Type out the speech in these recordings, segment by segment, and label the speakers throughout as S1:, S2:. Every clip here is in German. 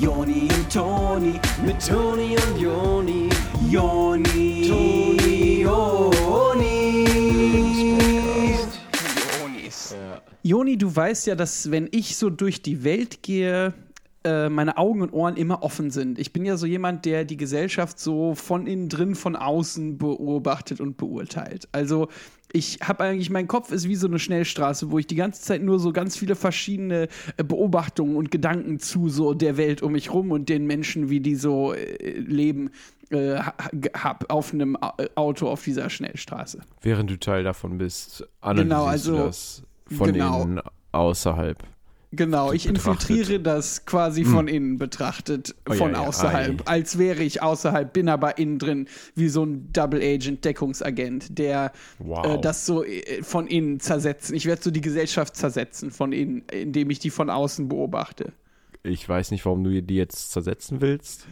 S1: Joni und Toni, mit Toni und Joni, Joni, Toni, Joni. Jonis.
S2: Joni, du weißt ja, dass wenn ich so durch die Welt gehe, äh, meine Augen und Ohren immer offen sind. Ich bin ja so jemand, der die Gesellschaft so von innen drin, von außen beobachtet und beurteilt. Also ich habe eigentlich, mein Kopf ist wie so eine Schnellstraße, wo ich die ganze Zeit nur so ganz viele verschiedene äh, Beobachtungen und Gedanken zu so der Welt um mich rum und den Menschen, wie die so äh, leben, äh, ha- hab auf einem Au- Auto auf dieser Schnellstraße.
S3: Während du Teil davon bist, analysierst
S2: Genau, also-
S3: du das von
S2: genau.
S3: innen außerhalb.
S2: Genau, ich
S3: betrachtet.
S2: infiltriere das quasi von innen betrachtet,
S3: Oh,
S2: von
S3: ja, ja,
S2: außerhalb,
S3: ei.
S2: als wäre ich außerhalb, bin aber innen drin wie so ein Double Agent Deckungsagent, der
S3: Wow.
S2: äh, das so äh, von innen zersetzen. Ich werde so die Gesellschaft zersetzen von innen, indem ich die von außen beobachte.
S3: Ich weiß nicht, warum du die jetzt zersetzen willst.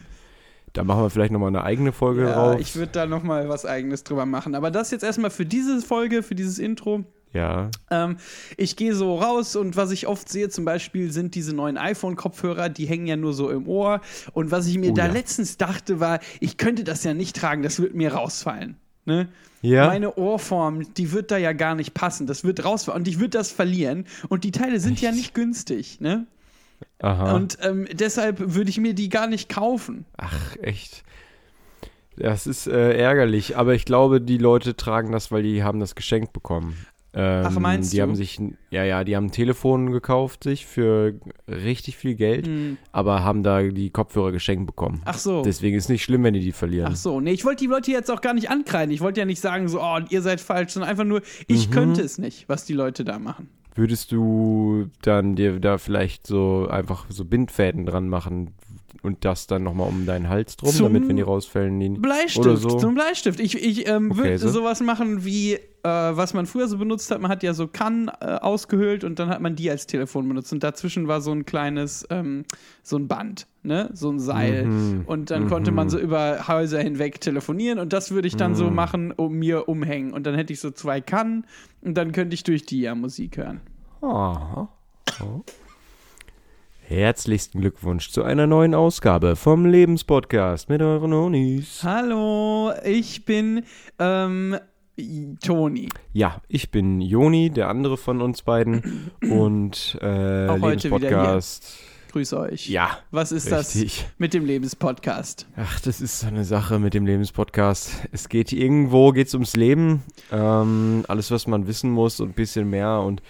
S3: Da machen wir vielleicht nochmal eine eigene Folge
S2: Ja,
S3: drauf.
S2: ich würde da noch mal was eigenes drüber machen, aber das jetzt erstmal für diese Folge, für dieses Intro.
S3: Ja.
S2: Ähm, ich gehe so raus und was ich oft sehe zum Beispiel sind diese neuen iPhone-Kopfhörer, die hängen ja nur so im Ohr. Und was ich mir
S3: Oh
S2: da
S3: ja.
S2: letztens dachte, war, ich könnte das ja nicht tragen, das wird mir rausfallen. Ne?
S3: Ja.
S2: Meine Ohrform, die wird da ja gar nicht passen. Das wird rausfallen und ich würde das verlieren. Und die Teile sind ja nicht günstig. Ne?
S3: Aha.
S2: Und ähm, deshalb würde ich mir die gar nicht kaufen.
S3: Ach, echt. Das ist äh, ärgerlich, aber ich glaube, die Leute tragen das, weil die haben das geschenkt bekommen. Ähm,
S2: Ach, meinst
S3: die
S2: du?
S3: haben sich, ein- ja, ja, die haben ein Telefon gekauft sich für richtig viel Geld, aber haben da die Kopfhörer geschenkt bekommen.
S2: Ach so.
S3: Deswegen ist nicht schlimm, wenn die die verlieren.
S2: Ach so, nee, ich wollte die Leute jetzt auch gar nicht ankreiden. Ich wollte ja nicht sagen, so, oh, ihr seid falsch, sondern einfach nur,
S3: Mhm.
S2: ich könnte es nicht, was die Leute da machen.
S3: Würdest du dann dir da vielleicht so einfach so Bindfäden dran machen und das dann nochmal um deinen Hals drum,
S2: Zum
S3: damit wenn die rausfällen, die
S2: Bleistift,
S3: oder so?
S2: zum Bleistift. Ich, ich ähm,
S3: Okay,
S2: würde
S3: so.
S2: sowas machen wie, äh, was man früher so benutzt hat. Man hat ja so Kannen äh, ausgehöhlt und dann hat man die als Telefon benutzt. Und dazwischen war so ein kleines, ähm, so ein Band, ne? So ein Seil.
S3: Mhm.
S2: Und dann konnte man so über Häuser hinweg telefonieren und das würde ich dann
S3: Mhm.
S2: so machen, um mir umhängen. Und dann hätte ich so zwei Kannen und dann könnte ich durch die ja Musik hören.
S3: Aha. Oh. Herzlichsten Glückwunsch zu einer neuen Ausgabe vom Lebenspodcast mit euren Honis.
S2: Hallo, ich bin ähm, Toni.
S3: Ja, ich bin Joni, der andere von uns beiden und äh,
S2: Auch
S3: Lebenspodcast.
S2: Grüß euch.
S3: Ja,
S2: Was ist
S3: richtig.
S2: das mit dem Lebenspodcast?
S3: Ach, das ist so eine Sache mit dem Lebenspodcast. Es geht irgendwo, geht's ums Leben. Ähm, alles, was man wissen muss und ein bisschen mehr. Und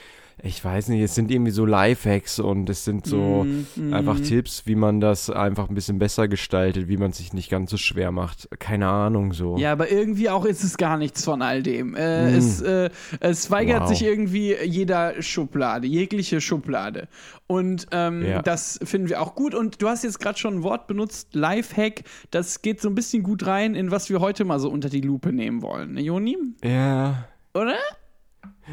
S3: ich weiß nicht, es sind irgendwie so Lifehacks und es sind so
S2: Mm,
S3: einfach Tipps, wie man das einfach ein bisschen besser gestaltet, wie man sich nicht ganz so schwer macht. Keine Ahnung so.
S2: Ja, aber irgendwie auch ist es gar nichts von all dem. Äh, es, äh, es weigert
S3: Wow.
S2: sich irgendwie jeder Schublade, jegliche Schublade. Und ähm,
S3: Ja.
S2: das finden wir auch gut. Und du hast jetzt gerade schon ein Wort benutzt, Lifehack. Das geht so ein bisschen gut rein in was wir heute mal so unter die Lupe nehmen wollen. Ne, Joni?
S3: Ja.
S2: Oder?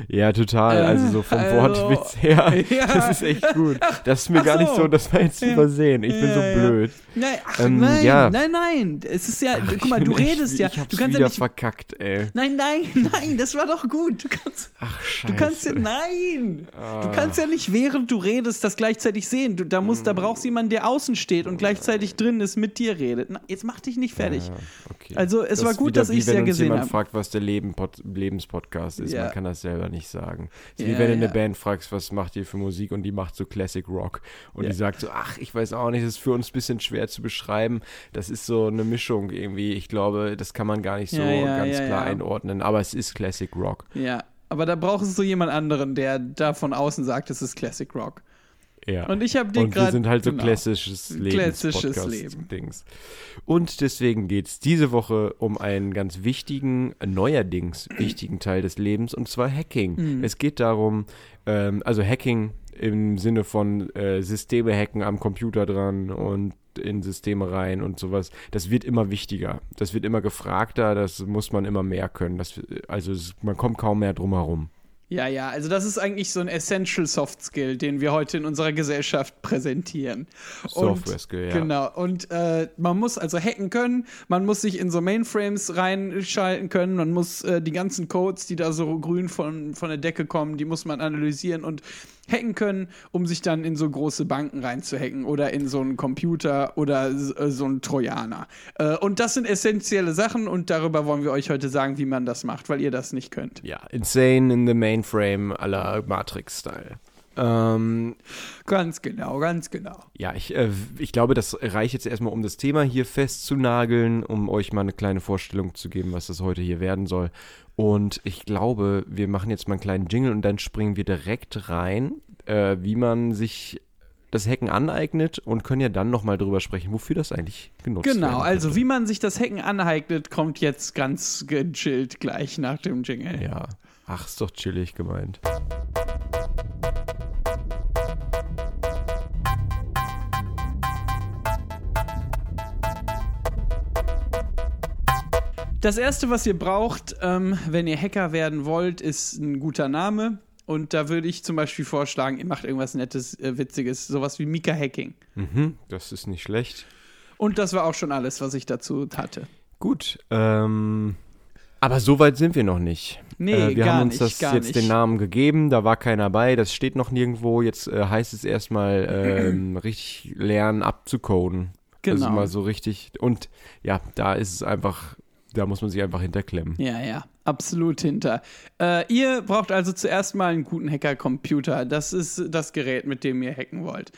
S3: Ja, total.
S2: Äh,
S3: also so vom
S2: also-
S3: Wortwitz her.
S2: Ja.
S3: Das ist echt gut. Das ist mir
S2: ach
S3: gar nicht
S2: so.
S3: so, das war jetzt
S2: Ja.
S3: übersehen. Ich bin
S2: Ja,
S3: so
S2: ja.
S3: blöd.
S2: Nein, ach,
S3: Ähm,
S2: nein,
S3: ja.
S2: nein, nein. Es ist ja, guck
S3: Ich
S2: mal, du
S3: bin echt-
S2: redest ja.
S3: Ich hab's
S2: Du kannst ja
S3: wieder
S2: nicht.
S3: verkackt, ey.
S2: Nein, nein, nein, das war doch gut. Du kannst.
S3: Ach, scheiße.
S2: Du kannst ja, nein!
S3: Ah.
S2: Du kannst ja nicht, während du redest, das gleichzeitig sehen. Du, da, musst, da brauchst du jemanden, der außen steht und gleichzeitig drin ist, mit dir redet. Na, jetzt mach dich nicht fertig.
S3: Ja, okay.
S2: Also, es
S3: Das
S2: war gut, dass ich's
S3: wenn
S2: ja gesehen
S3: jemand
S2: habe.
S3: fragt, was der Leben Lebenspodcast ist.
S2: Ja.
S3: Man kann das selber nicht sagen. Es ist
S2: Ja,
S3: wie wenn du eine
S2: ja.
S3: Band fragst, was macht ihr für Musik und die macht so Classic Rock. Und
S2: Ja.
S3: die sagt so, ach, ich weiß auch nicht, das ist für uns ein bisschen schwer zu beschreiben. Das ist so eine Mischung irgendwie. Ich glaube, das kann man gar nicht so ganz klar einordnen. Aber es ist Classic Rock.
S2: Ja, aber da brauchst du so jemand anderen, der da von außen sagt, es ist Classic Rock.
S3: Ja.
S2: Und ich habe dir
S3: Und wir
S2: gerade.
S3: sind halt so
S2: genau.
S3: klassisches Leben.
S2: Klassisches Leben.
S3: Dings. Und deswegen geht es diese Woche um einen ganz wichtigen, neuerdings wichtigen Teil des Lebens, und zwar Hacking.
S2: Mhm.
S3: Es geht darum, ähm, also Hacking im Sinne von äh, Systeme hacken am Computer dran und in Systeme rein und sowas. Das wird immer wichtiger. Das wird immer gefragter, das muss man immer mehr können. Das, also es, man kommt kaum mehr drum herum.
S2: Ja, ja, also das ist eigentlich so ein Essential Soft Skill, den wir heute in unserer Gesellschaft präsentieren.
S3: Software Skill, ja.
S2: Genau, und äh, man muss also hacken können, man muss sich in so Mainframes reinschalten können, man muss äh, die ganzen Codes, die da so grün von, von der Decke kommen, die muss man analysieren und hacken können, um sich dann in so große Banken reinzuhacken oder in so einen Computer oder äh, so einen Trojaner. Äh, und das sind essentielle Sachen und darüber wollen wir euch heute sagen, wie man das macht, weil ihr das nicht könnt.
S3: Ja, insane in the mainframe à la Matrix-Style. Ähm,
S2: Ganz genau, ganz genau.
S3: ja, ich, äh, ich glaube, das reicht jetzt erstmal, um das Thema hier festzunageln, um euch mal eine kleine Vorstellung zu geben, was das heute hier werden soll. Und ich glaube, wir machen jetzt mal einen kleinen Jingle und dann springen wir direkt rein, äh, wie man sich das Hacken aneignet und können ja dann nochmal drüber sprechen, wofür das eigentlich genutzt wird.
S2: Genau, also wie man sich das Hacken aneignet, kommt jetzt ganz gechillt gleich nach dem Jingle.
S3: Ja, ach, ist doch chillig gemeint.
S2: Das erste, was ihr braucht, ähm, wenn ihr Hacker werden wollt, ist ein guter Name. Und da würde ich zum Beispiel vorschlagen, ihr macht irgendwas Nettes, äh, Witziges, sowas wie Mika Hacking.
S3: Mhm, das ist nicht schlecht.
S2: Und das war auch schon alles, was ich dazu hatte.
S3: Gut, ähm, aber so weit sind wir noch nicht.
S2: Nee,
S3: äh, wir haben uns
S2: nicht,
S3: das jetzt
S2: nicht.
S3: den Namen gegeben, da war keiner bei, das steht noch nirgendwo. Jetzt äh, heißt es erstmal ähm, richtig lernen abzucoden. Also
S2: Genau.
S3: mal so richtig. Und ja, da ist es einfach, da muss man sich einfach hinterklemmen.
S2: Ja, ja, absolut hinter. Äh, ihr braucht also zuerst mal einen guten Hacker-Computer. Das ist das Gerät, mit dem ihr hacken wollt.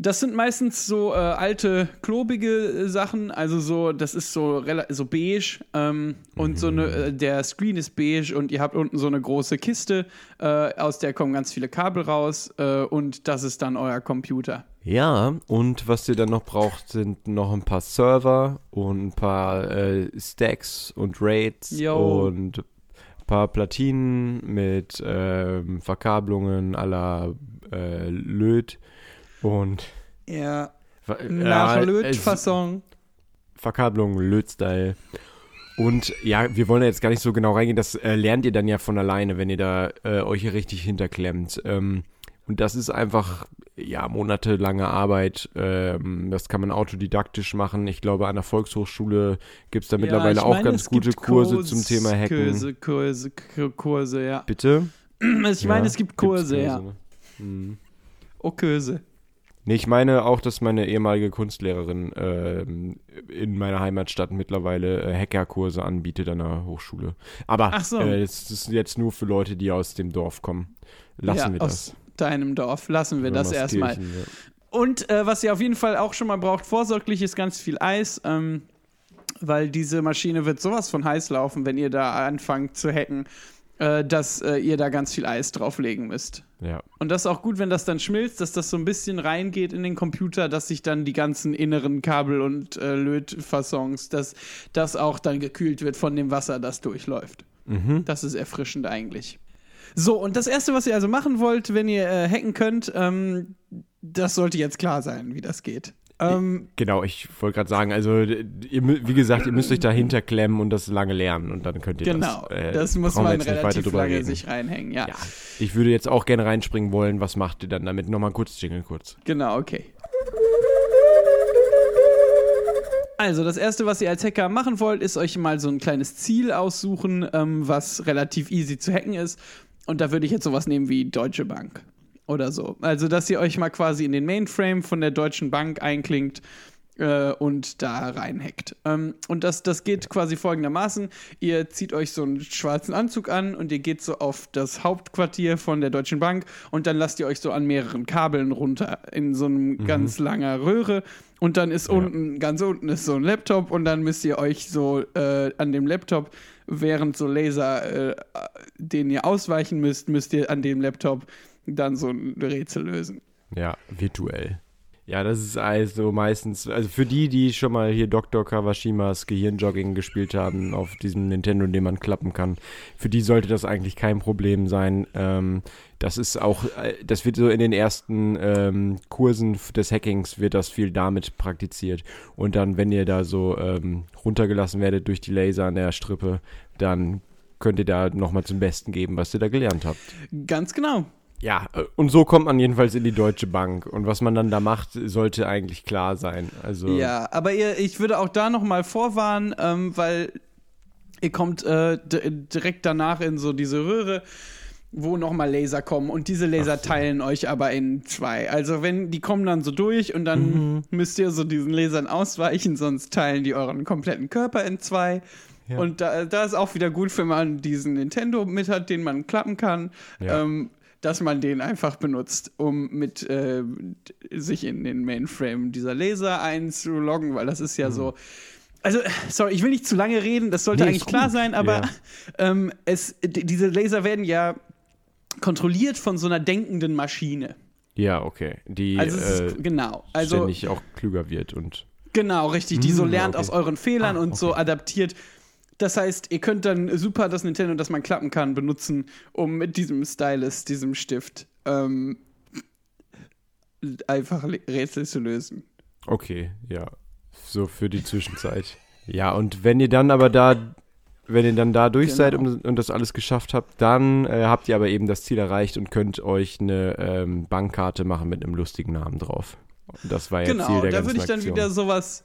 S2: Das sind meistens so äh, alte, klobige äh, Sachen, also so, das ist so, so beige ähm, und so eine, äh, der Screen ist beige und ihr habt unten so eine große Kiste, äh, aus der kommen ganz viele Kabel raus äh, und das ist dann euer Computer.
S3: Ja, und was ihr dann noch braucht, sind noch ein paar Server und ein paar äh, Stacks und Raids
S2: Jo.
S3: und ein paar Platinen mit ähm, Verkabelungen äh, Löt und
S2: Ja, nach
S3: äh,
S2: Lötfassung.
S3: Verkabelung, Lötstyle. Und ja, wir wollen da jetzt gar nicht so genau reingehen, das äh, lernt ihr dann ja von alleine, wenn ihr da äh, euch hier richtig hinterklemmt. Ähm, und das ist einfach, ja, monatelange Arbeit. Ähm, das kann man autodidaktisch machen. Ich glaube, an der Volkshochschule gibt es da mittlerweile
S2: ich
S3: auch
S2: meine,
S3: ganz gute Kurse
S2: Kurs-
S3: zum Thema Hacken.
S2: Kurse, Kurse, Kurse, ja.
S3: Bitte?
S2: Ich meine,
S3: Ja,
S2: es gibt
S3: gibt's
S2: Kurse, ja.
S3: ne? Mhm.
S2: Oh, Kurse.
S3: Nee, ich meine auch, dass meine ehemalige Kunstlehrerin ähm, in meiner Heimatstadt mittlerweile äh, Hackerkurse anbietet an der Hochschule. Aber
S2: so.
S3: äh, es ist jetzt nur für Leute, die aus dem Dorf kommen. Lassen
S2: ja,
S3: wir das.
S2: aus deinem Dorf. Lassen wir das erstmal.
S3: Würmerskirchen,
S2: Und äh, was ihr auf jeden Fall auch schon mal braucht, vorsorglich ist ganz viel Eis, ähm, weil diese Maschine wird sowas von heiß laufen, wenn ihr da anfangt zu hacken, äh, dass äh, ihr da ganz viel Eis drauflegen müsst.
S3: Ja.
S2: Und das ist auch gut, wenn das dann schmilzt, dass das so ein bisschen reingeht in den Computer, dass sich dann die ganzen inneren Kabel und äh, Lötfassons, dass das auch dann gekühlt wird von dem Wasser, das durchläuft.
S3: Mhm.
S2: Das ist erfrischend eigentlich. So, und das Erste, was ihr also machen wollt, wenn ihr äh, hacken könnt, ähm, das sollte jetzt klar sein, wie das geht. Ähm,
S3: Genau, ich wollte gerade sagen, also ihr, wie gesagt, ihr müsst euch dahinter klemmen und das lange lernen und dann könnt ihr
S2: genau,
S3: das. äh,
S2: das muss man
S3: jetzt nicht weiter
S2: relativ lange
S3: reden.
S2: sich reinhängen, ja.
S3: Ja, ich würde jetzt auch gerne reinspringen wollen. Was macht ihr dann damit? Nochmal kurz Jingle kurz.
S2: Genau, okay. Also, das erste, was ihr als Hacker machen wollt, ist euch mal so ein kleines Ziel aussuchen, ähm, was relativ easy zu hacken ist. Und da würde ich jetzt sowas nehmen wie Deutsche Bank oder so. Also, dass ihr euch mal quasi in den Mainframe von der Deutschen Bank einklingt äh, und da reinhackt. Ähm, und das, das geht quasi folgendermaßen: Ihr zieht euch so einen schwarzen Anzug an und ihr geht so auf das Hauptquartier von der Deutschen Bank und dann lasst ihr euch so an mehreren Kabeln runter in so einem ganz langer Röhre. Und dann ist unten, ganz unten ist so ein Laptop und dann müsst ihr euch so äh, an dem Laptop, während so Laser, äh, den ihr ausweichen müsst, müsst ihr an dem Laptop dann so ein Rätsel lösen.
S3: Ja, virtuell. Ja, das ist also meistens, also für die, die schon mal hier Dr. Kawashimas Gehirnjogging gespielt haben auf diesem Nintendo, den man klappen kann, für die sollte das eigentlich kein Problem sein. Ähm, das ist auch, äh, das wird so in den ersten ähm, Kursen des Hackings wird das viel damit praktiziert. Und dann, wenn ihr da so ähm, runtergelassen werdet durch die Laser an der Strippe, dann könnt ihr da nochmal zum Besten geben, was ihr da gelernt habt.
S2: Ganz genau.
S3: Ja, äh, und so kommt man jedenfalls in die Deutsche Bank. Und was man dann da macht, sollte eigentlich klar sein. Also,
S2: Ja, aber ihr, ich würde auch da nochmal vorwarnen, ähm, weil ihr kommt äh, direkt danach in so diese Röhre wo nochmal Laser kommen und diese Laser teilen euch aber in zwei. Also wenn die kommen dann so durch und dann
S3: Mhm.
S2: müsst ihr so diesen Lasern ausweichen, sonst teilen die euren kompletten Körper in zwei.
S3: Ja.
S2: Und da, da ist auch wieder gut, wenn man diesen Nintendo mit hat, den man klappen kann,
S3: Ja.
S2: ähm, dass man den einfach benutzt, um mit äh, sich in den Mainframe dieser Laser einzuloggen, weil das ist ja so. Also, sorry, ich will nicht zu lange reden, das sollte
S3: Nee,
S2: eigentlich
S3: ist
S2: klar sein, aber
S3: Ja.
S2: ähm, es, diese Laser werden ja kontrolliert von so einer denkenden Maschine.
S3: Ja, okay. Die
S2: Also, es
S3: äh,
S2: ist, genau. Also,
S3: ständig auch klüger wird und.
S2: Genau, richtig, die so
S3: Mm,
S2: lernt
S3: okay.
S2: aus euren Fehlern
S3: Ah,
S2: und so
S3: okay.
S2: adaptiert. Das heißt, ihr könnt dann super das Nintendo, das man klappen kann, benutzen, um mit diesem Stylus, diesem Stift, ähm, einfach Rätsel zu lösen.
S3: Okay, ja. So für die Zwischenzeit. Ja, und wenn ihr dann aber da, wenn ihr dann da durch
S2: Genau.
S3: seid und, und das alles geschafft habt, dann äh, habt ihr aber eben das Ziel erreicht und könnt euch eine ähm, Bankkarte machen mit einem lustigen Namen drauf. Und das war ja Ziel
S2: genau,
S3: der
S2: da
S3: ganzen
S2: würde ich dann
S3: Aktion.
S2: wieder sowas.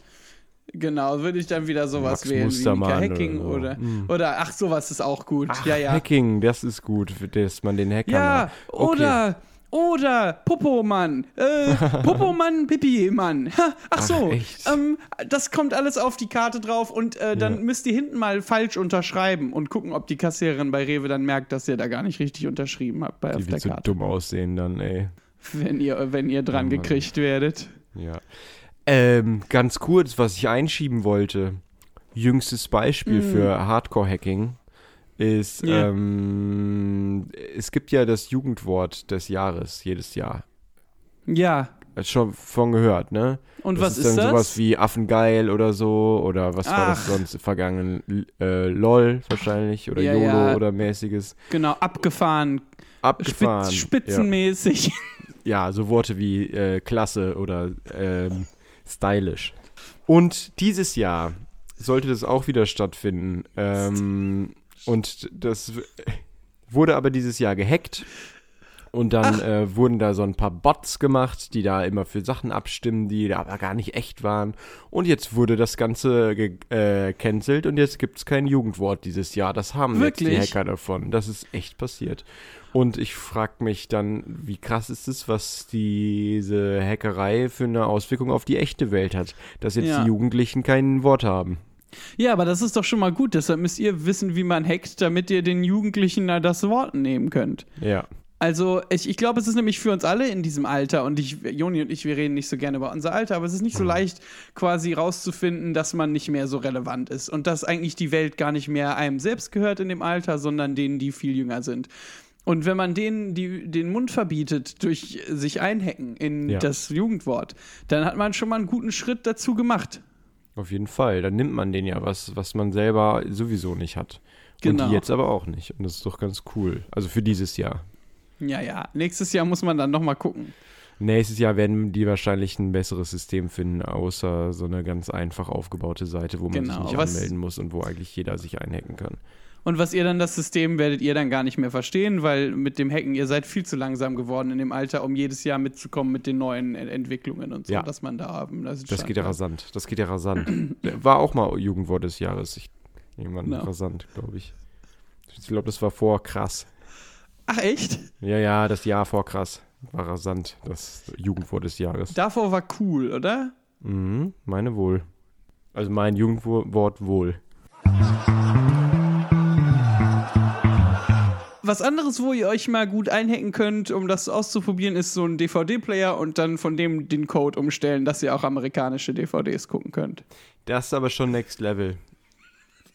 S2: Genau, würde ich dann wieder sowas
S3: Max
S2: wählen wie
S3: Mustermann
S2: Mika Hacking
S3: oder so.
S2: oder,
S3: Hm.
S2: oder ach, sowas ist auch gut.
S3: Ach,
S2: ja, ja.
S3: Hacking, das ist gut, dass man den Hacker
S2: Ja,
S3: Okay.
S2: oder oder Popomann, äh, Popomann, Pipi-Mann. Ach so,
S3: Ach, echt?
S2: ähm, das kommt alles auf die Karte drauf und äh, dann
S3: Ja.
S2: müsst ihr hinten mal falsch unterschreiben und gucken, ob die Kassiererin bei Rewe dann merkt, dass ihr da gar nicht richtig unterschrieben habt bei
S3: Die
S2: auf der
S3: wird so
S2: Karte,
S3: dumm aussehen dann, ey.
S2: wenn ihr wenn ihr dran
S3: Oh
S2: gekriegt werdet.
S3: Ja. Ähm, ganz kurz, was ich einschieben wollte. Jüngstes Beispiel
S2: Mm.
S3: für Hardcore-Hacking ist,
S2: Ja.
S3: ähm, es gibt ja das Jugendwort des Jahres jedes Jahr.
S2: Ja.
S3: Hast schon von gehört, ne?
S2: Und
S3: das
S2: was
S3: ist
S2: ist,
S3: dann
S2: das?
S3: sowas wie Affengeil oder so oder was war das
S2: Ach.
S3: sonst vergangen? Äh, LOL wahrscheinlich oder
S2: Ja,
S3: YOLO
S2: ja.
S3: oder mäßiges.
S2: genau, abgefahren,
S3: Abgefahren.
S2: spitz, spitzenmäßig.
S3: Ja, so Worte wie äh, klasse oder ähm, stylisch. Und dieses Jahr sollte das auch wieder stattfinden. Ähm, und das wurde aber dieses Jahr gehackt. Und dann äh, wurden da so ein paar Bots gemacht, die da immer für Sachen abstimmen, die da aber gar nicht echt waren. Und jetzt wurde das Ganze gecancelt und jetzt gibt es kein Jugendwort dieses Jahr. Das haben jetzt die
S2: Wirklich?
S3: Hacker davon. Das ist echt passiert. Und ich frage mich dann, wie krass ist es, was diese Hackerei für eine Auswirkung auf die echte Welt hat, dass jetzt
S2: Ja.
S3: die Jugendlichen kein Wort haben.
S2: Ja, aber das ist doch schon mal gut. Deshalb müsst ihr wissen, wie man hackt, damit ihr den Jugendlichen da das Wort nehmen könnt.
S3: Ja.
S2: Also, ich, ich glaube, es ist nämlich für uns alle in diesem Alter, und ich, Joni und ich, wir reden nicht so gerne über unser Alter, aber es ist nicht so leicht, quasi rauszufinden, dass man nicht mehr so relevant ist und dass eigentlich die Welt gar nicht mehr einem selbst gehört in dem Alter, sondern denen, die viel jünger sind. Und wenn man denen die, den Mund verbietet durch sich einhacken in
S3: Ja.
S2: das Jugendwort, dann hat man schon mal einen guten Schritt dazu gemacht.
S3: Auf jeden Fall. Dann nimmt man den ja was, was man selber sowieso nicht hat.
S2: Genau.
S3: Und die jetzt aber auch nicht. Und das ist doch ganz cool. Also für dieses Jahr.
S2: Ja, ja. Nächstes Jahr muss man dann noch mal gucken.
S3: Nächstes Jahr werden die wahrscheinlich ein besseres System finden, außer so eine ganz einfach aufgebaute Seite, wo man
S2: Genau,
S3: sich nicht
S2: was-
S3: anmelden muss und wo eigentlich jeder sich einhacken kann.
S2: Und was ihr dann, das System werdet ihr dann gar nicht mehr verstehen, weil mit dem Hacken, ihr seid viel zu langsam geworden in dem Alter, um jedes Jahr mitzukommen mit den neuen Ent- Entwicklungen und so,
S3: Ja.
S2: dass man da haben. Das,
S3: Das geht ja rasant. Das geht ja rasant. War auch mal Jugendwort des Jahres. Ich, irgendwann
S2: No.
S3: rasant, glaube ich. Ich glaube, das war vor krass.
S2: Ach, echt?
S3: Ja, ja, das Jahr vor krass war rasant. Das Jugendwort des Jahres.
S2: Davor war cool, oder?
S3: Mhm, meine wohl. Also mein Jugendwort wohl.
S2: Was anderes, wo ihr euch mal gut einhacken könnt, um das auszuprobieren, ist so ein DVD-Player und dann von dem den Code umstellen, dass ihr auch amerikanische DVDs gucken könnt.
S3: Das ist aber schon Next Level.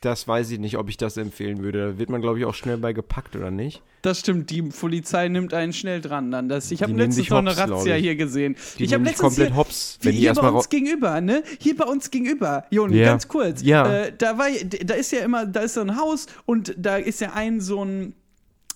S3: Das weiß ich nicht, ob ich das empfehlen würde. Da wird man, glaube ich, auch schnell bei gepackt, oder nicht?
S2: Das stimmt, die Polizei nimmt einen schnell dran dann. Das, ich habe letztens noch eine Razzia hier gesehen.
S3: Die
S2: ich habe letztens
S3: komplett
S2: hier,
S3: hops, wenn die
S2: hier bei uns gegenüber, ne? Hier bei uns gegenüber. Joni,
S3: Ja.
S2: ganz kurz.
S3: Ja.
S2: Äh, da war, da ist ja immer, da ist so ein Haus und da ist ja ein so ein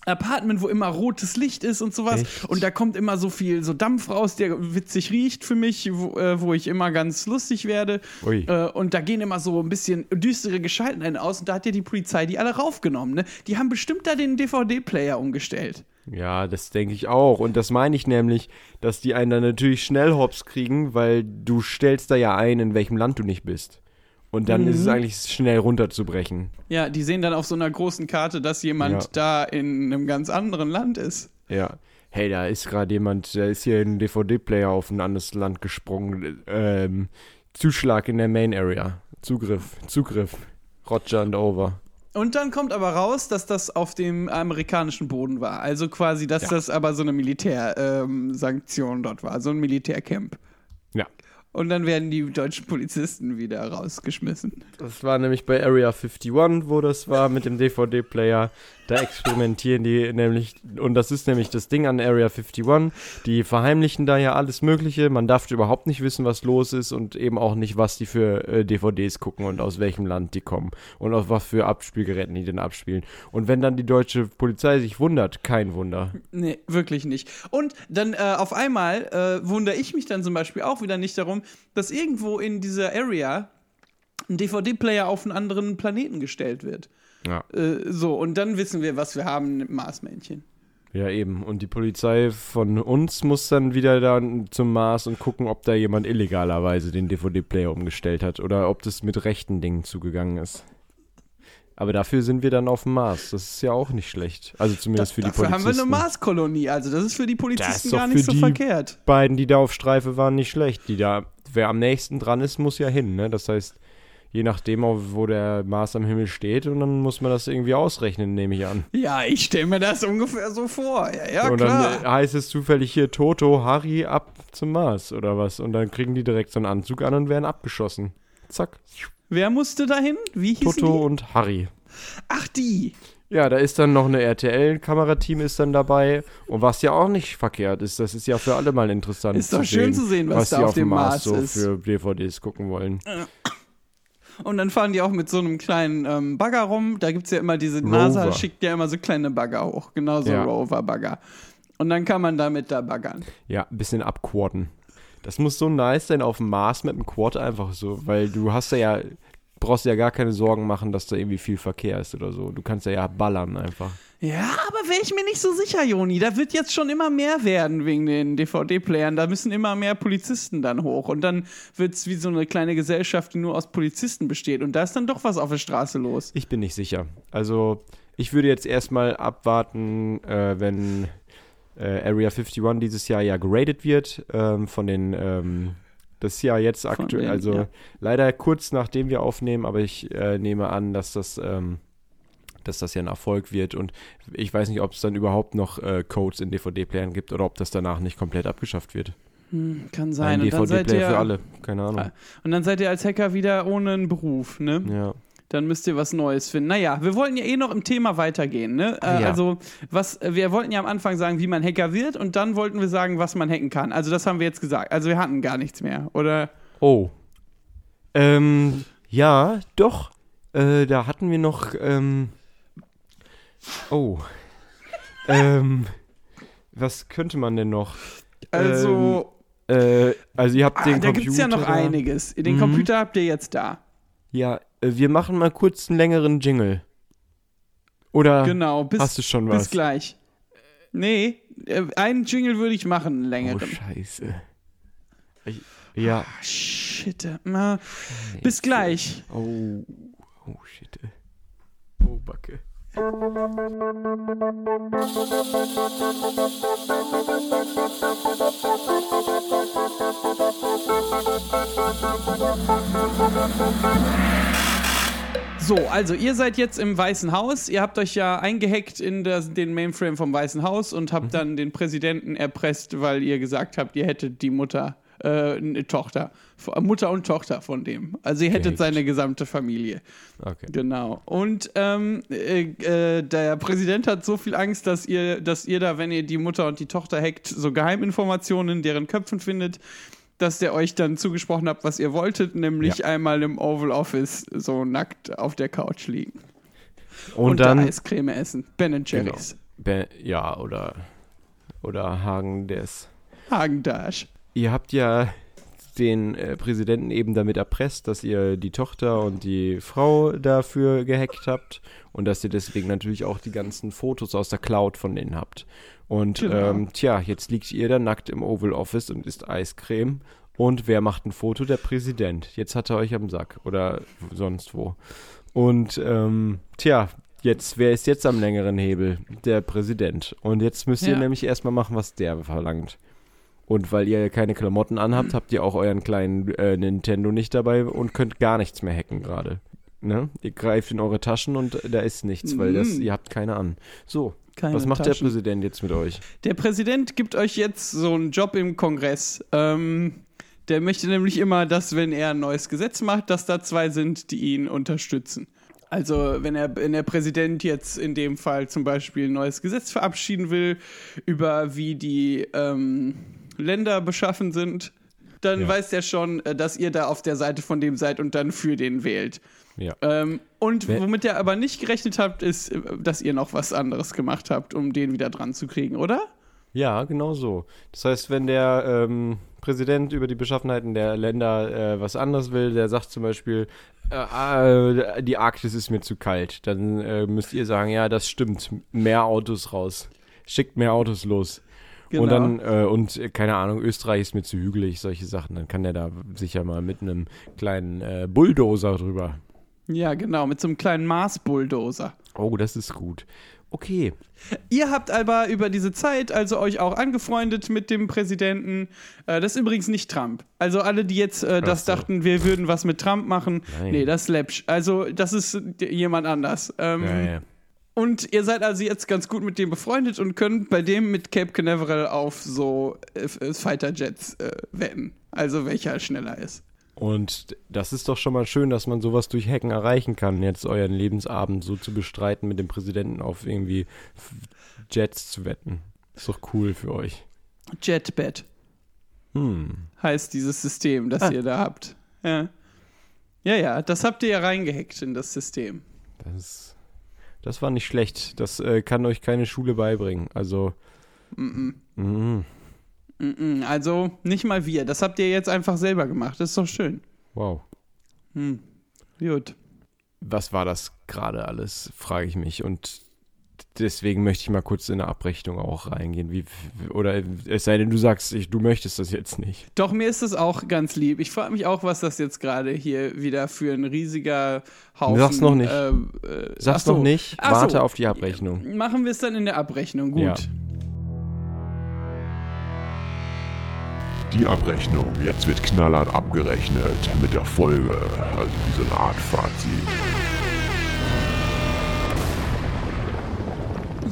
S2: Apartment, wo immer rotes Licht ist und sowas.
S3: Echt?
S2: Und da kommt immer so viel so Dampf raus, der witzig riecht für mich, wo, äh, wo ich immer ganz lustig werde. Äh, und da gehen immer so ein bisschen düstere Gestalten ein aus. Und da hat ja die Polizei die alle raufgenommen. Ne? Die haben bestimmt da den DVD-Player umgestellt.
S3: Ja, das denke ich auch. Und das meine ich nämlich, dass die einen dann natürlich schnell hops kriegen, weil du stellst da ja ein, in welchem Land du nicht bist. Und dann
S2: Mhm.
S3: ist es eigentlich schnell runterzubrechen.
S2: Ja, die sehen dann auf so einer großen Karte, dass jemand
S3: Ja.
S2: da in einem ganz anderen Land ist.
S3: Ja. Hey, da ist gerade jemand, da ist hier ein DVD-Player auf ein anderes Land gesprungen. Ähm, Zuschlag in der Main Area. Zugriff, Zugriff. Roger and over.
S2: Und dann kommt aber raus, dass das auf dem amerikanischen Boden war. Also quasi, dass
S3: Ja.
S2: das aber so eine Militärsanktion dort war, so ein Militärcamp. Und dann werden die deutschen Polizisten wieder rausgeschmissen.
S3: Das war nämlich bei Area 51, wo das war mit dem DVD-Player. Da experimentieren die nämlich, und das ist nämlich das Ding an Area 51, die verheimlichen da ja alles Mögliche. Man darf überhaupt nicht wissen, was los ist und eben auch nicht, was die für äh, DVDs gucken und aus welchem Land die kommen und auf was für Abspielgeräten die denn abspielen. Und wenn dann die deutsche Polizei sich wundert, kein Wunder.
S2: Nee, wirklich nicht. Und dann äh, auf einmal äh, wundere ich mich dann zum Beispiel auch wieder nicht darum, dass irgendwo in dieser Area ein DVD-Player auf einen anderen Planeten gestellt wird.
S3: Ja.
S2: Äh, so, und dann wissen wir, was wir haben mit Marsmännchen.
S3: Ja, eben. Und die Polizei von uns muss dann wieder dann zum Mars und gucken, ob da jemand illegalerweise den DVD-Player umgestellt hat oder ob das mit rechten Dingen zugegangen ist. Aber dafür sind wir dann auf dem Mars. Das ist ja auch nicht schlecht. Also zumindest für die
S2: Dafür haben
S3: Polizisten.
S2: wir eine Marskolonie, also das ist für die Polizisten gar nicht
S3: für
S2: so
S3: die-
S2: verkehrt.
S3: beiden, die da auf Streife waren, nicht schlecht. Die da, wer am nächsten dran ist, muss ja hin. Ne? Das heißt, je nachdem, wo der Mars am Himmel steht, und dann muss man das irgendwie ausrechnen, nehme ich an.
S2: Ja, ich stelle mir das ungefähr so vor. Ja, ja
S3: und
S2: klar.
S3: dann äh, heißt es zufällig hier Toto, Harry ab zum Mars oder was. Und dann kriegen die direkt so einen Anzug an und werden abgeschossen. Zack.
S2: Wer musste dahin? Wie hießen
S3: Toto
S2: die?
S3: und Harry.
S2: Ach, die.
S3: Ja, da ist dann noch eine RTL-Kamerateam ist dann dabei. Und was ja auch nicht verkehrt ist, das ist ja für alle mal interessant.
S2: Ist doch schön zu sehen, was da
S3: die
S2: auf
S3: auf
S2: dem
S3: Mars
S2: Mars
S3: so
S2: ist.
S3: für DVDs gucken wollen.
S2: Und dann fahren die auch mit so einem kleinen ähm, Bagger rum. Da gibt es ja immer diese
S3: Rover.
S2: NASA schickt ja immer so kleine Bagger hoch. Genauso
S3: Ja.
S2: Rover-Bagger. Und dann kann man damit da baggern.
S3: Ja, ein bisschen abquaden. Das muss so nice sein auf dem Mars mit dem Quad einfach so, weil du hast ja, ja brauchst ja gar keine Sorgen machen, dass da irgendwie viel Verkehr ist oder so. Du kannst ja ja ballern einfach.
S2: Ja, aber wäre ich mir nicht so sicher, Joni. Da wird jetzt schon immer mehr werden wegen den DVD-Playern. Da müssen immer mehr Polizisten dann hoch. Und dann wird es wie so eine kleine Gesellschaft, die nur aus Polizisten besteht. Und da ist dann doch was auf der Straße los.
S3: Ich bin nicht sicher. Also, ich würde jetzt erstmal abwarten, äh, wenn äh, Area 51 dieses Jahr ja geradet wird ähm, von den ähm, das ist ja jetzt aktuell, also
S2: ja.
S3: leider kurz nachdem wir aufnehmen, aber ich äh, nehme an, dass das, ähm, dass das ja ein Erfolg wird und ich weiß nicht, ob es dann überhaupt noch äh, Codes in DVD-Playern gibt oder ob das danach nicht komplett abgeschafft wird.
S2: Hm, kann
S3: Ein
S2: sein. Und dann, seid
S3: DVD-Player für alle, keine Ahnung.
S2: Ah, und dann seid ihr als Hacker wieder ohne einen Beruf, ne?
S3: Ja.
S2: Dann müsst ihr was Neues finden. Naja, wir wollten ja eh noch im Thema weitergehen, ne? Äh,
S3: Ja.
S2: Also, was, wir wollten ja am Anfang sagen, wie man Hacker wird und dann wollten wir sagen, was man hacken kann. Also, das haben wir jetzt gesagt. Also, wir hatten gar nichts mehr, oder?
S3: Oh. Ähm, ja, doch. Äh, da hatten wir noch, ähm, oh. ähm, was könnte man denn noch?
S2: Also,
S3: Äh, also ihr habt
S2: ah,
S3: den
S2: da
S3: Computer.
S2: gibt es ja noch
S3: da.
S2: einiges. Den
S3: Mhm.
S2: Computer habt ihr jetzt da.
S3: Ja, wir machen mal kurz einen längeren Jingle. Oder
S2: Genau, bis,
S3: hast du schon
S2: bis
S3: was?
S2: gleich. Nee, äh, einen Jingle würde ich machen, einen
S3: Oh,
S2: längeren.
S3: scheiße. Ich, ja.
S2: Ah, shit. äh, na, bis gleich.
S3: Oh, oh, shit. Oh, Backe.
S2: So, also ihr seid jetzt im Weißen Haus. Ihr habt euch ja eingehackt in das, den Mainframe vom Weißen Haus und
S3: Mhm.
S2: habt dann den Präsidenten erpresst, weil ihr gesagt habt, ihr hättet die Mutter, äh, eine Tochter, Mutter und Tochter von dem. Also ihr hättet
S3: Gehackt.
S2: seine gesamte Familie.
S3: Okay.
S2: Genau. Und ähm, äh, äh, der Präsident hat so viel Angst, dass ihr, dass ihr da, wenn ihr die Mutter und die Tochter hackt, so Geheiminformationen in deren Köpfen findet, dass der euch dann zugesprochen hat, was ihr wolltet, nämlich
S3: Ja.
S2: einmal im Oval Office so nackt auf der Couch liegen.
S3: Und,
S2: da
S3: dann.
S2: Eiscreme essen. Ben
S3: Genau.
S2: Jerry's.
S3: Be- Ja, oder. Oder Hagen des.
S2: Hagendash.
S3: Ihr habt ja den äh, Präsidenten eben damit erpresst, dass ihr die Tochter und die Frau dafür gehackt habt und dass ihr deswegen natürlich auch die ganzen Fotos aus der Cloud von denen habt. Und
S2: Genau.
S3: ähm, tja, jetzt liegt ihr da nackt im Oval Office und isst Eiscreme Und wer macht ein Foto? Der Präsident. Jetzt hat er euch am Sack oder sonst wo. Und ähm, tja, jetzt, wer ist jetzt am längeren Hebel? Der Präsident. Und jetzt müsst ihr
S2: Ja.
S3: nämlich erstmal machen, was der verlangt. Und weil ihr keine Klamotten anhabt, habt ihr auch euren kleinen äh, Nintendo nicht dabei und könnt gar nichts mehr hacken gerade. Ne? Ihr greift in eure Taschen und da ist nichts, weil das,
S2: Mhm.
S3: ihr habt keine an. So,
S2: Keine
S3: was macht der
S2: Taschen.
S3: Präsident jetzt mit euch?
S2: Der Präsident gibt euch jetzt so einen Job im Kongress. Ähm, der möchte nämlich immer, dass, wenn er ein neues Gesetz macht, dass da zwei sind, die ihn unterstützen. Also, wenn, er, wenn der Präsident jetzt in dem Fall zum Beispiel ein neues Gesetz verabschieden will, über wie die ähm, Länder beschaffen sind, dann
S3: Ja.
S2: weiß der schon, äh, dass ihr da auf der Seite von dem seid und dann für den wählt.
S3: Ja.
S2: Ähm, und womit ihr aber nicht gerechnet habt, ist, äh, dass ihr noch was anderes gemacht habt, um den wieder dran zu kriegen, oder?
S3: Ja, genau so. Das heißt, wenn der ähm, Präsident über die Beschaffenheiten der Länder äh, was anderes will, der sagt zum Beispiel, äh, äh, die Arktis ist mir zu kalt, dann äh, müsst ihr sagen, ja, das stimmt, mehr Autos raus. Schickt mehr Autos los.
S2: Genau.
S3: Und dann, äh, und äh, keine Ahnung, Österreich ist mir zu hügelig, solche Sachen. Dann kann der da sicher mal mit einem kleinen äh, Bulldozer drüber.
S2: Ja, genau, mit so einem kleinen Mars-Bulldozer.
S3: Oh, das ist gut. Okay.
S2: Ihr habt aber über diese Zeit also euch auch angefreundet mit dem Präsidenten. Äh, das ist übrigens nicht Trump. Also alle, die jetzt äh, das
S3: so.
S2: dachten, wir würden was mit Trump machen.
S3: Nein.
S2: Nee, das ist Lepsch. Also das ist jemand anders. Ähm,
S3: Ja, ja.
S2: Und ihr seid also jetzt ganz gut mit dem befreundet und könnt bei dem mit Cape Canaveral auf so äh, Fighter Jets äh, wetten. Also welcher schneller ist.
S3: Und das ist doch schon mal schön, dass man sowas durch Hacken erreichen kann, jetzt euren Lebensabend so zu bestreiten, mit dem Präsidenten auf irgendwie Jets zu wetten. Ist doch cool für euch.
S2: Jetbet
S3: Hm.
S2: heißt dieses System, das ihr da habt. Ja. ja, ja, das habt ihr ja reingehackt in das System.
S3: Das, das war nicht schlecht. Das äh, kann euch keine Schule beibringen. Also. Mhm.
S2: Mm-mm, Also nicht mal wir. Das habt ihr jetzt einfach selber gemacht. Das ist doch schön.
S3: Wow.
S2: Hm. Gut.
S3: Was war das gerade alles, frage ich mich. Und deswegen möchte ich mal kurz in eine Abrechnung auch reingehen. Wie, oder es sei denn, du sagst, ich, du möchtest das jetzt nicht.
S2: Doch, mir ist das auch ganz lieb. Ich frage mich auch, was das jetzt gerade hier wieder für ein riesiger Haufen.
S3: Sag's noch nicht.
S2: Äh, äh,
S3: Sag's
S2: so.
S3: noch nicht.
S2: Ach
S3: Warte
S2: so.
S3: auf die Abrechnung.
S2: Machen wir es dann in der Abrechnung. Gut.
S3: Ja.
S4: Die Abrechnung. Jetzt wird knallhart abgerechnet mit der Folge. Also wie so eine Art Fazit.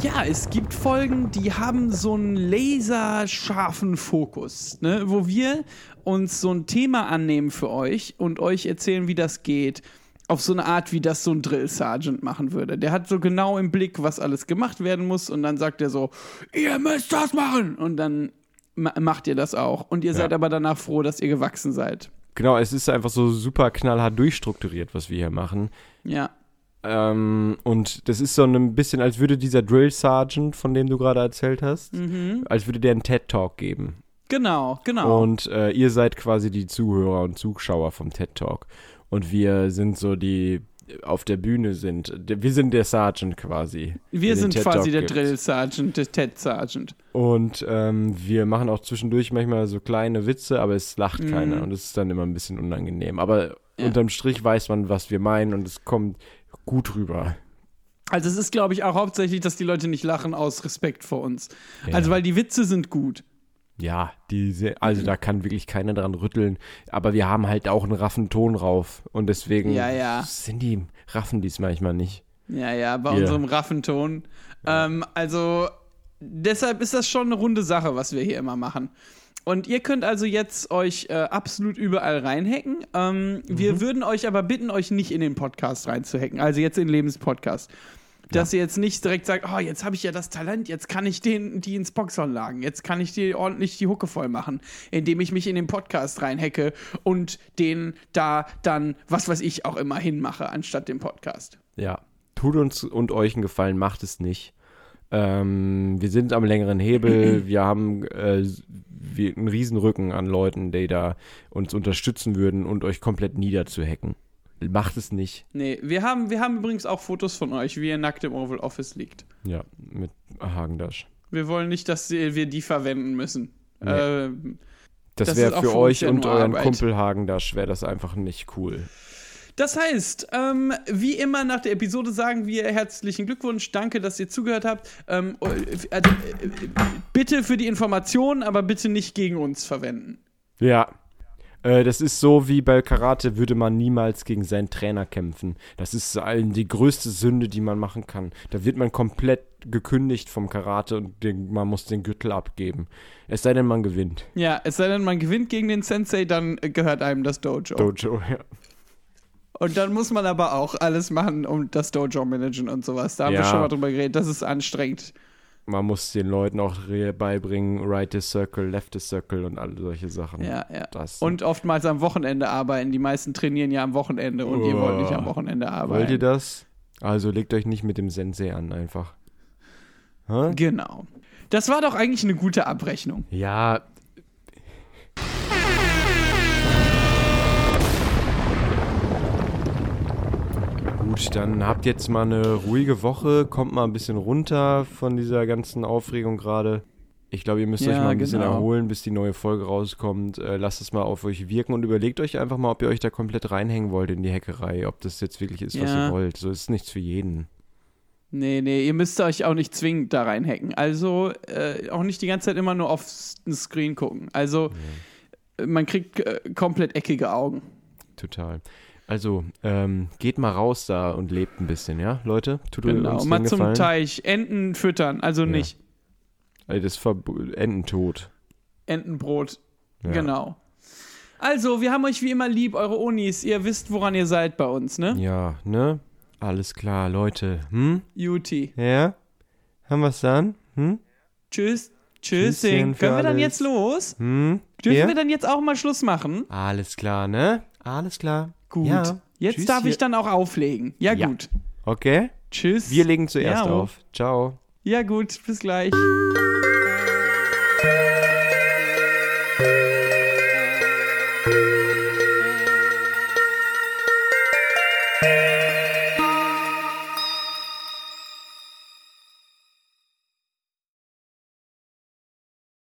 S2: Ja, es gibt Folgen, die haben so einen laserscharfen Fokus, ne? wo wir uns so ein Thema annehmen für euch und euch erzählen, wie das geht. Auf so eine Art, wie das so ein Drill Sergeant machen würde. Der hat so genau im Blick, was alles gemacht werden muss, und dann sagt er so: Ihr müsst das machen! Und dann ma macht ihr das auch. Und ihr seid aber danach froh, dass ihr gewachsen seid.
S3: Genau, es ist einfach so super knallhart durchstrukturiert, was wir hier machen.
S2: Ja.
S3: Ähm, und das ist so ein bisschen, als würde dieser Drill Sergeant, von dem du gerade erzählt hast, als würde der einen TED-Talk geben.
S2: Genau, genau.
S3: Und äh, ihr seid quasi die Zuhörer und Zuschauer vom TED-Talk. Und wir sind so die auf der Bühne sind. Wir sind der Sergeant quasi.
S2: wir sind quasi der
S3: gibt.
S2: Drill Sergeant, der Ted Sergeant.
S3: Und ähm, wir machen auch zwischendurch manchmal so kleine Witze, aber es lacht keiner und es ist dann immer ein bisschen unangenehm. Aber
S2: Mhm. Ja.
S3: unterm Strich weiß man, was wir meinen und es kommt gut rüber.
S2: Also es ist, glaube ich, auch hauptsächlich, dass die Leute nicht lachen aus Respekt vor uns.
S3: Ja.
S2: Also weil die Witze sind gut.
S3: Ja, diese, also da kann wirklich keiner dran rütteln. Aber wir haben halt auch einen raffen Ton rauf und deswegen
S2: Ja, ja.
S3: sind die raffen dies manchmal nicht.
S2: Ja, ja, bei
S3: Ja.
S2: unserem Raffenton. Ähm, also deshalb ist das schon eine runde Sache, was wir hier immer machen. Und ihr könnt also jetzt euch äh, absolut überall reinhacken. Ähm, Wir würden euch aber bitten, euch nicht in den Podcast reinzuhacken. Also jetzt in den Lebenspodcast. Dass ihr jetzt nicht direkt sagt, oh, jetzt habe ich ja das Talent, jetzt kann ich den, die ins Boxhorn lagen, jetzt kann ich dir ordentlich die Hucke voll machen, indem ich mich in den Podcast reinhacke und den da dann, was weiß ich, auch immer hinmache, anstatt dem Podcast.
S3: Ja, tut uns und euch einen Gefallen, macht es nicht. Ähm, wir sind am längeren Hebel, wir haben äh, wir, einen Riesenrücken an Leuten, die da uns unterstützen würden und euch komplett niederzuhacken. Macht es nicht.
S2: Nee, wir haben, wir haben übrigens auch Fotos von euch, wie ihr nackt im Oval Office liegt.
S3: Ja, mit Hagendasch.
S2: Wir wollen nicht, dass wir die verwenden müssen.
S3: Nee.
S2: Ähm,
S3: Das
S2: Das
S3: wäre für euch und euren
S2: Arbeit.
S3: Kumpel Hagendasch wäre das einfach nicht cool.
S2: Das heißt, ähm, wie immer nach der Episode sagen wir herzlichen Glückwunsch, danke, dass ihr zugehört habt. Ähm, äh, also, äh, bitte für die Informationen, aber bitte nicht gegen uns verwenden.
S3: Ja. Äh, das ist so wie bei Karate würde man niemals gegen seinen Trainer kämpfen. Das ist allen die größte Sünde, die man machen kann. Da wird man komplett gekündigt vom Karate und den, man muss den Gürtel abgeben. Es sei denn, man gewinnt.
S2: Ja, es sei denn, man gewinnt gegen den Sensei, dann äh, gehört einem das Dojo.
S3: Dojo, ja.
S2: Und dann muss man aber auch alles machen, um das Dojo managen und sowas. Da haben wir
S3: Ja.
S2: schon mal drüber geredet. Das ist anstrengend.
S3: Man muss den Leuten auch beibringen, right is circle, left is circle und all solche Sachen.
S2: Ja, ja.
S3: Das,
S2: Und oftmals am Wochenende arbeiten. Die meisten trainieren ja am Wochenende und ihr wollt nicht am Wochenende arbeiten.
S3: wollt ihr das? Also legt euch nicht mit dem Sensei an, einfach. Hä?
S2: Genau. Das war doch eigentlich eine gute Abrechnung.
S3: Ja. Gut, dann habt jetzt mal eine ruhige Woche, kommt mal ein bisschen runter von dieser ganzen Aufregung gerade. Ich glaube, ihr müsst euch
S2: Ja,
S3: mal ein bisschen
S2: genau.
S3: erholen, bis die neue Folge rauskommt. Äh, lasst es mal auf euch wirken und überlegt euch einfach mal, ob ihr euch da komplett reinhängen wollt in die Hackerei, ob das jetzt wirklich ist, was
S2: Ja.
S3: ihr wollt. So ist nichts für jeden.
S2: Nee, nee, ihr müsst euch auch nicht zwingend da reinhacken. Also äh, auch nicht die ganze Zeit immer nur auf den Screen gucken. Also äh, man kriegt äh, komplett eckige Augen.
S3: Total. Also, ähm, geht mal raus da und lebt ein bisschen, ja, Leute? Tut
S2: Genau.
S3: uns
S2: Mal zum. Teich. Enten füttern, also nicht
S3: Also das Verb Ententod.
S2: Entenbrot.
S3: Ja.
S2: Genau. Also, wir haben euch wie immer lieb, eure Onis. Ihr wisst, woran ihr seid bei uns, ne?
S3: Ja, ne? Alles klar, Leute. Hm?
S2: Juti.
S3: Ja? Haben wir's dann? Hm?
S2: Tschüss. Tschüssing. Können wir dann jetzt los?
S3: Hm?
S2: Dürfen
S3: Ja?
S2: wir dann jetzt auch mal Schluss machen?
S3: Alles klar, ne? Alles klar.
S2: Gut.
S3: Ja.
S2: Jetzt
S3: Tschüss,
S2: darf
S3: hier-
S2: ich dann auch auflegen. Ja,
S3: Ja.
S2: gut.
S3: Okay?
S2: Tschüss.
S3: Wir legen zuerst
S2: Ja.
S3: auf. Ciao.
S2: Ja, gut. Bis gleich.